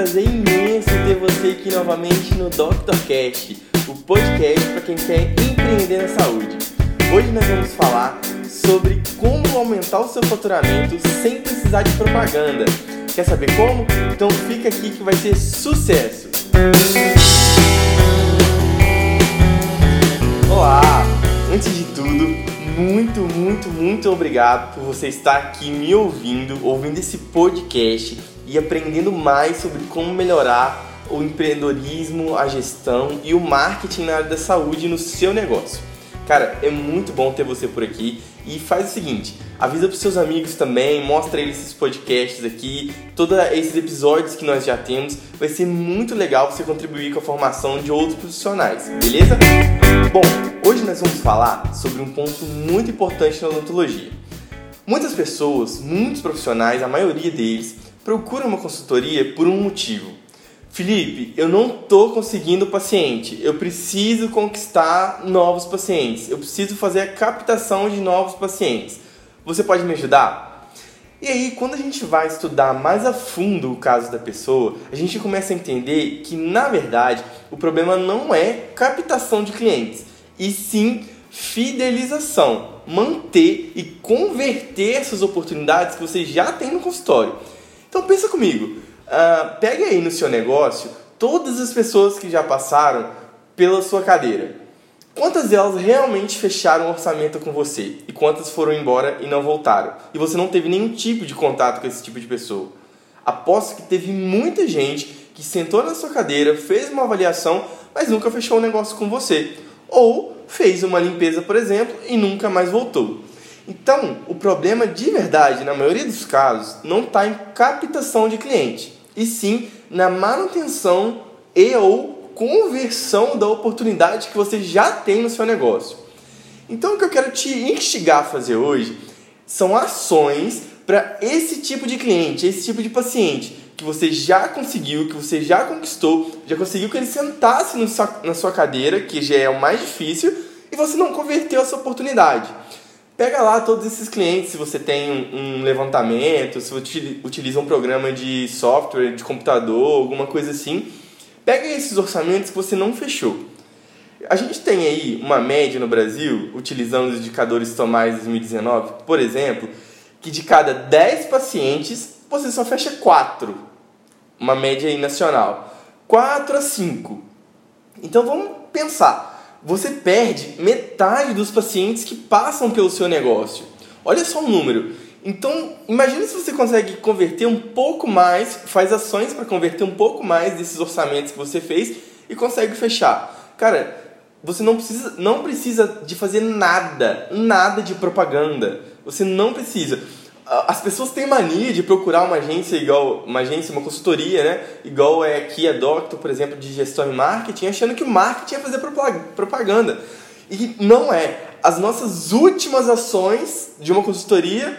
prazer imenso ter você aqui novamente no DrCast, o podcast para quem quer empreender na saúde. Hoje nós vamos falar sobre como aumentar o seu faturamento sem precisar de propaganda. Quer saber como? Então fica aqui que vai ser sucesso! Olá! Antes de tudo, muito, muito, muito obrigado por você estar aqui me ouvindo, ouvindo esse podcast e aprendendo mais sobre como melhorar o empreendedorismo, a gestão e o marketing na área da saúde no seu negócio. Cara, é muito bom ter você por aqui e faz o seguinte, avisa para seus amigos também, mostra eles esses podcasts aqui, todos esses episódios que nós já temos, vai ser muito legal você contribuir com a formação de outros profissionais, beleza? Bom, hoje nós vamos falar sobre um ponto muito importante na odontologia. Muitas pessoas, muitos profissionais, a maioria deles, procura uma consultoria por um motivo. Felipe, eu não estou conseguindo paciente. Eu preciso conquistar novos pacientes. Eu preciso fazer a captação de novos pacientes. Você pode me ajudar? E aí, quando a gente vai estudar mais a fundo o caso da pessoa, a gente começa a entender que, na verdade, o problema não é captação de clientes, e sim fidelização, manter e converter essas oportunidades que você já tem no consultório. Então pensa comigo, uh, pegue aí no seu negócio todas as pessoas que já passaram pela sua cadeira. Quantas delas realmente fecharam o orçamento com você e quantas foram embora e não voltaram? E você não teve nenhum tipo de contato com esse tipo de pessoa. Aposto que teve muita gente que sentou na sua cadeira, fez uma avaliação, mas nunca fechou um negócio com você. Ou fez uma limpeza, por exemplo, e nunca mais voltou. Então, o problema de verdade, na maioria dos casos, não está em captação de cliente, e sim na manutenção e ou conversão da oportunidade que você já tem no seu negócio. Então, o que eu quero te instigar a fazer hoje são ações para esse tipo de cliente, esse tipo de paciente que você já conseguiu, que você já conquistou, já conseguiu que ele sentasse na sua cadeira, que já é o mais difícil, e você não converteu essa oportunidade. Pega lá todos esses clientes, se você tem um, um levantamento, se você utiliza um programa de software, de computador, alguma coisa assim. Pega esses orçamentos que você não fechou. A gente tem aí uma média no Brasil, utilizando os indicadores Tomás 2019, por exemplo, que de cada 10 pacientes, você só fecha 4. Uma média aí nacional. 4 a 5. Então vamos pensar você perde metade dos pacientes que passam pelo seu negócio. Olha só o número. Então, imagine se você consegue converter um pouco mais, faz ações para converter um pouco mais desses orçamentos que você fez e consegue fechar. Cara, você não precisa, não precisa de fazer nada, nada de propaganda. Você não precisa as pessoas têm mania de procurar uma agência igual uma agência, uma consultoria, né? Igual é aqui a Doctor, por exemplo, de gestão e marketing, achando que o marketing é fazer propaganda. E não é. As nossas últimas ações de uma consultoria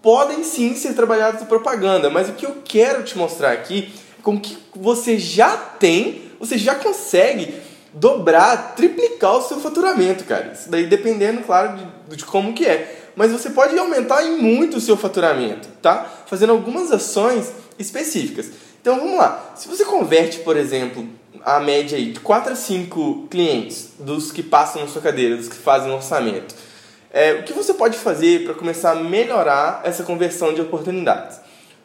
podem sim ser trabalhadas em propaganda, mas o que eu quero te mostrar aqui é com que você já tem, você já consegue dobrar, triplicar o seu faturamento, cara. Isso daí dependendo, claro, de, de como que é mas você pode aumentar em muito o seu faturamento, tá? Fazendo algumas ações específicas. Então vamos lá. Se você converte, por exemplo, a média aí de 4 a 5 clientes dos que passam na sua cadeira, dos que fazem um orçamento, é, o que você pode fazer para começar a melhorar essa conversão de oportunidades?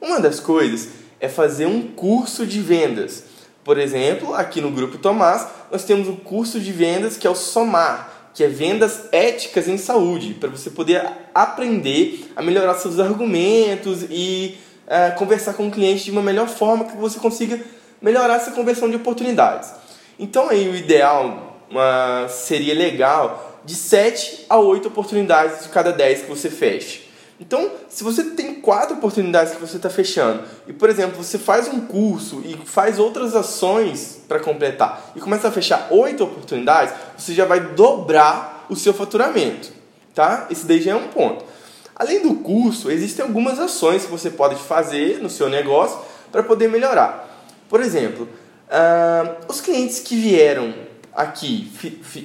Uma das coisas é fazer um curso de vendas. Por exemplo, aqui no Grupo Tomás, nós temos um curso de vendas que é o Somar que é vendas éticas em saúde, para você poder aprender a melhorar seus argumentos e uh, conversar com o cliente de uma melhor forma que você consiga melhorar essa conversão de oportunidades. Então aí o ideal uh, seria legal de 7 a 8 oportunidades de cada 10 que você feche. Então, se você tem quatro oportunidades que você está fechando e, por exemplo, você faz um curso e faz outras ações para completar e começa a fechar oito oportunidades, você já vai dobrar o seu faturamento, tá? Esse daí já é um ponto. Além do curso, existem algumas ações que você pode fazer no seu negócio para poder melhorar. Por exemplo, uh, os clientes que vieram aqui,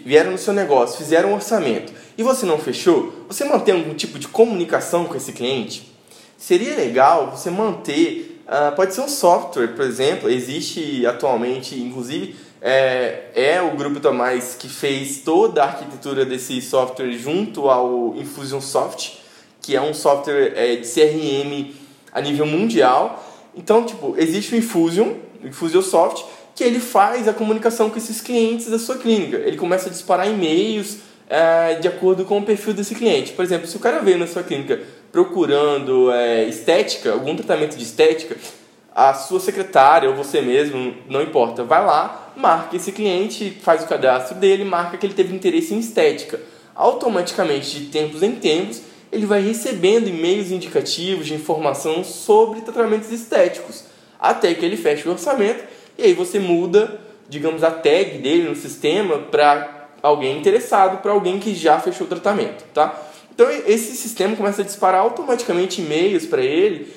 vieram no seu negócio, fizeram um orçamento e você não fechou, você mantém algum tipo de comunicação com esse cliente? Seria legal você manter uh, pode ser um software, por exemplo, existe atualmente, inclusive, é, é o Grupo Tomás que fez toda a arquitetura desse software junto ao Infusionsoft, que é um software é, de CRM a nível mundial. Então, tipo, existe o Infusion, o Infusionsoft, que ele faz a comunicação com esses clientes da sua clínica. Ele começa a disparar e-mails é, de acordo com o perfil desse cliente. Por exemplo, se o cara veio na sua clínica procurando é, estética, algum tratamento de estética, a sua secretária ou você mesmo, não importa, vai lá, marca esse cliente, faz o cadastro dele, marca que ele teve interesse em estética. Automaticamente, de tempos em tempos, ele vai recebendo e-mails indicativos de informação sobre tratamentos estéticos, até que ele feche o orçamento e aí você muda, digamos, a tag dele no sistema para alguém interessado, para alguém que já fechou o tratamento, tá? Então esse sistema começa a disparar automaticamente e-mails para ele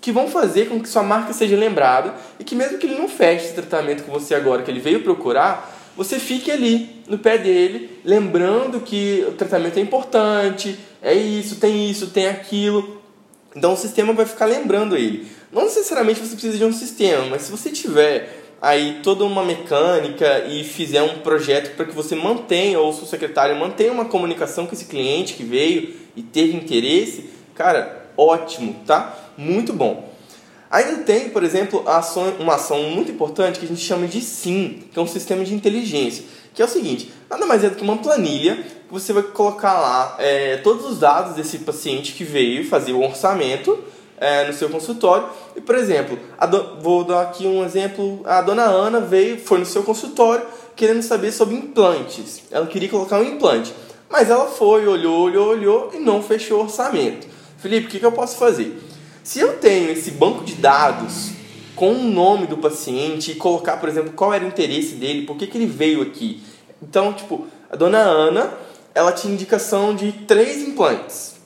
que vão fazer com que sua marca seja lembrada e que mesmo que ele não feche esse tratamento com você agora, que ele veio procurar, você fique ali no pé dele, lembrando que o tratamento é importante, é isso, tem isso, tem aquilo. Então o sistema vai ficar lembrando ele. Não necessariamente você precisa de um sistema, mas se você tiver aí toda uma mecânica e fizer um projeto para que você mantenha, ou seu secretário mantenha uma comunicação com esse cliente que veio e teve interesse, cara, ótimo, tá? muito bom. Ainda tem, por exemplo, ação, uma ação muito importante que a gente chama de SIM, que é um sistema de inteligência, que é o seguinte, nada mais é do que uma planilha que você vai colocar lá é, todos os dados desse paciente que veio fazer o orçamento é, no seu consultório. E, por exemplo, do, vou dar aqui um exemplo, a dona Ana veio, foi no seu consultório querendo saber sobre implantes. Ela queria colocar um implante, mas ela foi, olhou, olhou, olhou e não fechou o orçamento. Felipe, o que, que eu posso fazer? Se eu tenho esse banco de dados com o nome do paciente e colocar, por exemplo, qual era o interesse dele, por que, que ele veio aqui. Então, tipo, a dona Ana, ela tinha indicação de três implantes.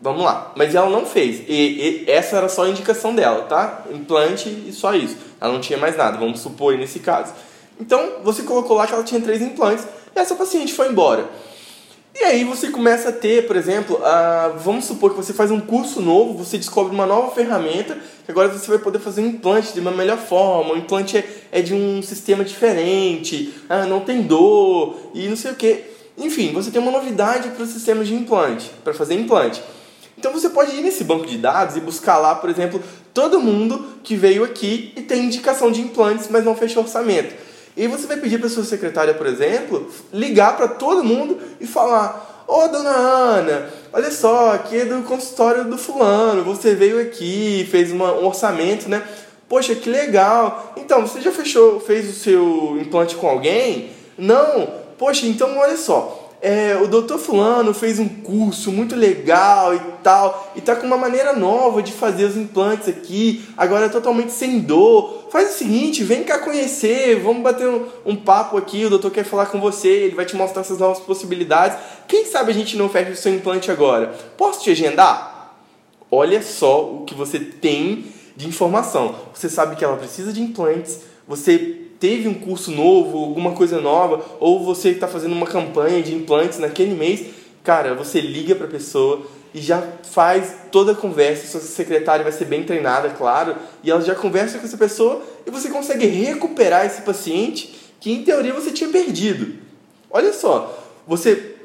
Vamos lá. Mas ela não fez. E, e, essa era só a indicação dela, tá? Implante e só isso. Ela não tinha mais nada, vamos supor nesse caso. Então, você colocou lá que ela tinha três implantes e essa paciente foi embora. E aí você começa a ter, por exemplo, a, vamos supor que você faz um curso novo, você descobre uma nova ferramenta, que agora você vai poder fazer um implante de uma melhor forma, o implante é, é de um sistema diferente, ah, não tem dor e não sei o que. Enfim, você tem uma novidade para o sistema de implante, para fazer implante. Então você pode ir nesse banco de dados e buscar lá, por exemplo, todo mundo que veio aqui e tem indicação de implantes, mas não fechou orçamento. E você vai pedir para sua secretária, por exemplo, ligar para todo mundo e falar: Ô oh, dona Ana, olha só, aqui é do consultório do fulano, você veio aqui, fez uma, um orçamento, né? Poxa, que legal. Então, você já fechou, fez o seu implante com alguém? Não? Poxa, então olha só é, o doutor fulano fez um curso muito legal e tal, e tá com uma maneira nova de fazer os implantes aqui, agora é totalmente sem dor. Faz o seguinte, vem cá conhecer, vamos bater um, um papo aqui, o doutor quer falar com você, ele vai te mostrar essas novas possibilidades. Quem sabe a gente não fecha o seu implante agora? Posso te agendar? Olha só o que você tem de informação. Você sabe que ela precisa de implantes, você teve um curso novo, alguma coisa nova, ou você está fazendo uma campanha de implantes naquele mês, cara, você liga para a pessoa e já faz toda a conversa, sua secretária vai ser bem treinada, claro, e ela já conversa com essa pessoa e você consegue recuperar esse paciente que em teoria você tinha perdido. Olha só, você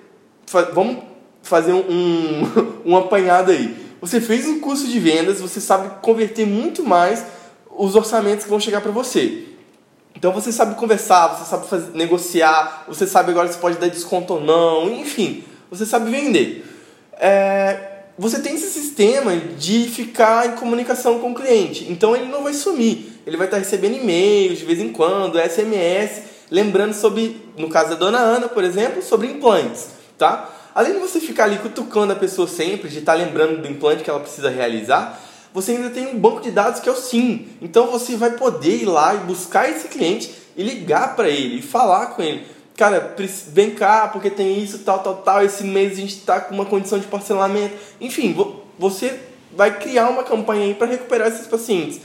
vamos fazer um, um, um apanhado aí. Você fez um curso de vendas, você sabe converter muito mais os orçamentos que vão chegar para você. Então você sabe conversar, você sabe fazer, negociar, você sabe agora se pode dar desconto ou não, enfim, você sabe vender. É, você tem esse sistema de ficar em comunicação com o cliente, então ele não vai sumir, ele vai estar recebendo e-mails de vez em quando, SMS, lembrando sobre, no caso da dona Ana, por exemplo, sobre implantes, tá? Além de você ficar ali cutucando a pessoa sempre, de estar lembrando do implante que ela precisa realizar, você ainda tem um banco de dados que é o SIM. Então você vai poder ir lá e buscar esse cliente e ligar para ele e falar com ele. Cara, vem cá porque tem isso, tal, tal, tal. Esse mês a gente está com uma condição de parcelamento. Enfim, você vai criar uma campanha aí para recuperar esses pacientes.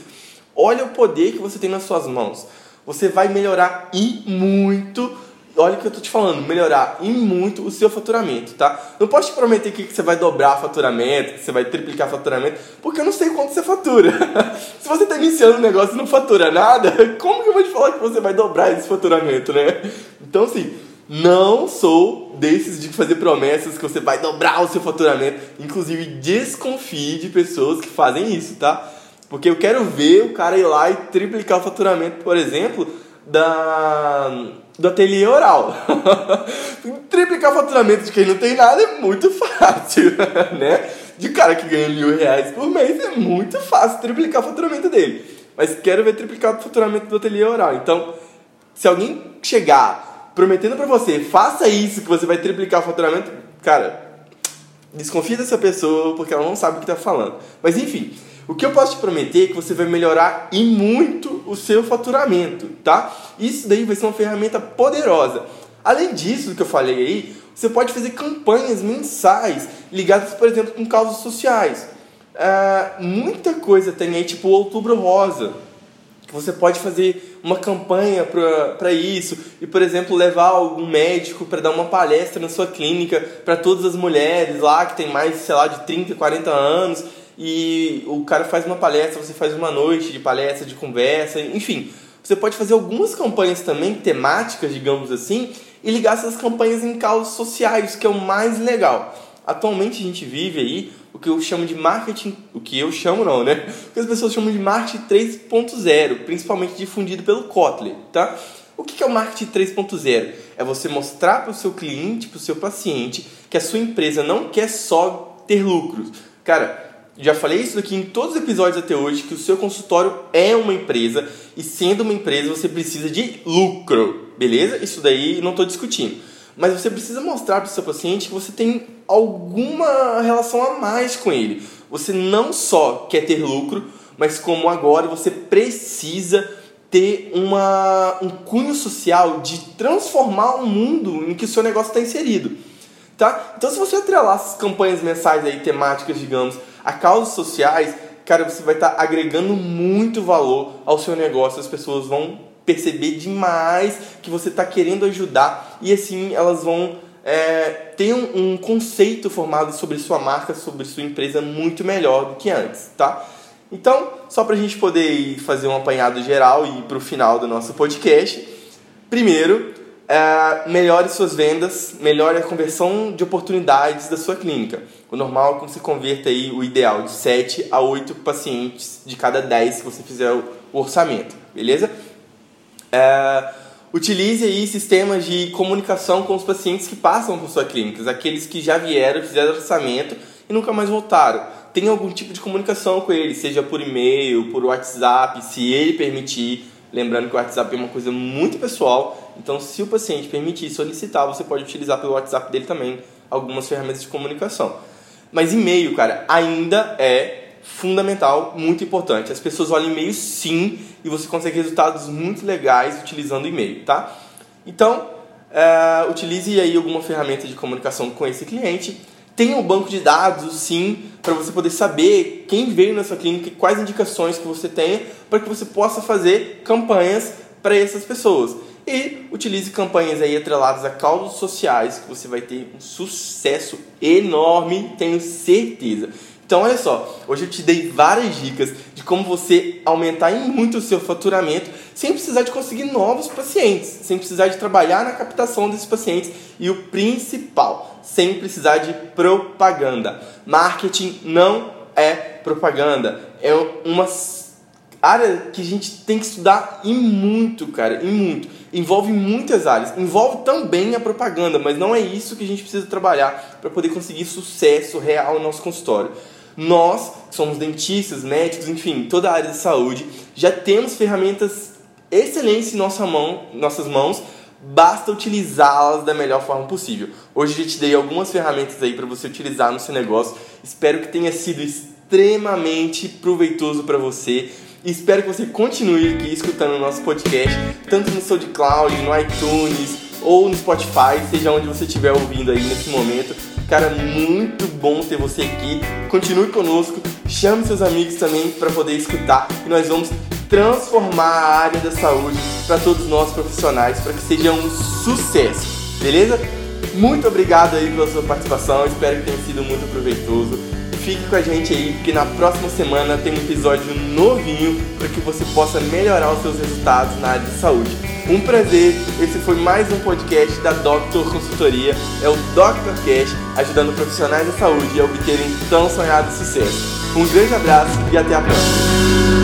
Olha o poder que você tem nas suas mãos. Você vai melhorar e muito olha o que eu tô te falando, melhorar em muito o seu faturamento, tá? Não posso te prometer que você vai dobrar faturamento, que você vai triplicar faturamento, porque eu não sei quanto você fatura. Se você tá iniciando um negócio e não fatura nada, como que eu vou te falar que você vai dobrar esse faturamento, né? Então, assim, não sou desses de fazer promessas que você vai dobrar o seu faturamento. Inclusive, desconfie de pessoas que fazem isso, tá? Porque eu quero ver o cara ir lá e triplicar o faturamento, por exemplo, da do ateliê oral. Triplicar o faturamento de quem não tem nada é muito fácil, né? De cara que ganha mil reais por mês é muito fácil triplicar o faturamento dele. Mas quero ver triplicar o faturamento do ateliê oral. Então, se alguém chegar prometendo para você, faça isso que você vai triplicar o faturamento, cara, desconfia dessa pessoa porque ela não sabe o que tá falando. Mas enfim, o que eu posso te prometer é que você vai melhorar e muito o seu faturamento, tá? Isso daí vai ser uma ferramenta poderosa. Além disso, que eu falei aí, você pode fazer campanhas mensais ligadas, por exemplo, com causas sociais. Uh, muita coisa tem aí, tipo Outubro Rosa, que você pode fazer uma campanha para isso e, por exemplo, levar algum médico para dar uma palestra na sua clínica para todas as mulheres lá que tem mais, sei lá, de 30, 40 anos e o cara faz uma palestra, você faz uma noite de palestra, de conversa, enfim. Você pode fazer algumas campanhas também, temáticas, digamos assim, e ligar essas campanhas em causas sociais, que é o mais legal. Atualmente a gente vive aí o que eu chamo de marketing, o que eu chamo não, né? O que as pessoas chamam de marketing 3.0, principalmente difundido pelo Kotler, tá? O que é o marketing 3.0? É você mostrar para o seu cliente, para o seu paciente, que a sua empresa não quer só ter lucros. Cara, já falei isso aqui em todos os episódios até hoje, que o seu consultório é uma empresa e sendo uma empresa você precisa de lucro, beleza? Isso daí não estou discutindo. Mas você precisa mostrar para o seu paciente que você tem alguma relação a mais com ele. Você não só quer ter lucro, mas como agora você precisa ter uma, um cunho social de transformar o mundo em que o seu negócio está inserido. Tá? Então, se você atrelar essas campanhas mensais aí, temáticas, digamos, a causas sociais, cara, você vai estar tá agregando muito valor ao seu negócio. As pessoas vão perceber demais que você está querendo ajudar e assim elas vão é, ter um, um, conceito formado sobre sua marca, sobre sua empresa muito melhor do que antes, tá? Então, só para a gente poder fazer um apanhado geral e para o final do nosso podcast, primeiro, é, melhore suas vendas, melhore a conversão de oportunidades da sua clínica. O normal é que você converta aí o ideal de 7 a 8 pacientes de cada 10 que você fizer o orçamento, beleza? É, utilize aí sistemas de comunicação com os pacientes que passam por sua clínica, aqueles que já vieram, fizeram orçamento e nunca mais voltaram. Tenha algum tipo de comunicação com ele, seja por e-mail, por WhatsApp, se ele permitir Lembrando que o WhatsApp é uma coisa muito pessoal, então se o paciente permitir solicitar, você pode utilizar pelo WhatsApp dele também algumas ferramentas de comunicação. Mas e-mail, cara, ainda é fundamental, muito importante. As pessoas olham e-mail sim e você consegue resultados muito legais utilizando e-mail, tá? Então, é, utilize aí alguma ferramenta de comunicação com esse cliente tem um banco de dados, sim, para você poder saber quem veio na sua clínica e quais indicações que você tem para que você possa fazer campanhas para essas pessoas. E utilize campanhas aí atreladas a causas sociais que você vai ter um sucesso enorme, tenho certeza. Então, olha só, hoje eu te dei várias dicas de como você aumentar muito o seu faturamento sem precisar de conseguir novos pacientes, sem precisar de trabalhar na captação desses pacientes e o principal, sem precisar de propaganda. Marketing não é propaganda, é uma área que a gente tem que estudar e muito, cara, e muito. Envolve muitas áreas, envolve também a propaganda, mas não é isso que a gente precisa trabalhar para poder conseguir sucesso real no nosso consultório. Nós, que somos dentistas, médicos, enfim, toda a área de saúde, já temos ferramentas excelentes em nossa mão, nossas mãos, basta utilizá-las da melhor forma possível. Hoje eu te dei algumas ferramentas aí para você utilizar no seu negócio. Espero que tenha sido extremamente proveitoso para você. Espero que você continue aqui escutando o nosso podcast, tanto no SoundCloud, no iTunes ou no Spotify, seja onde você estiver ouvindo aí nesse momento. Cara, muito bom ter você aqui. Continue conosco, chame seus amigos também para poder escutar e nós vamos transformar a área da saúde para todos nós profissionais, para que seja um sucesso, beleza? Muito obrigado aí pela sua participação, espero que tenha sido muito proveitoso. Fique com a gente aí, porque na próxima semana tem um episódio novinho para que você possa melhorar os seus resultados na área de saúde. Um prazer, esse foi mais um podcast da Doctor Consultoria, é o Doctor Cash, ajudando profissionais da saúde a obterem tão sonhado sucesso. Um grande abraço e até a próxima!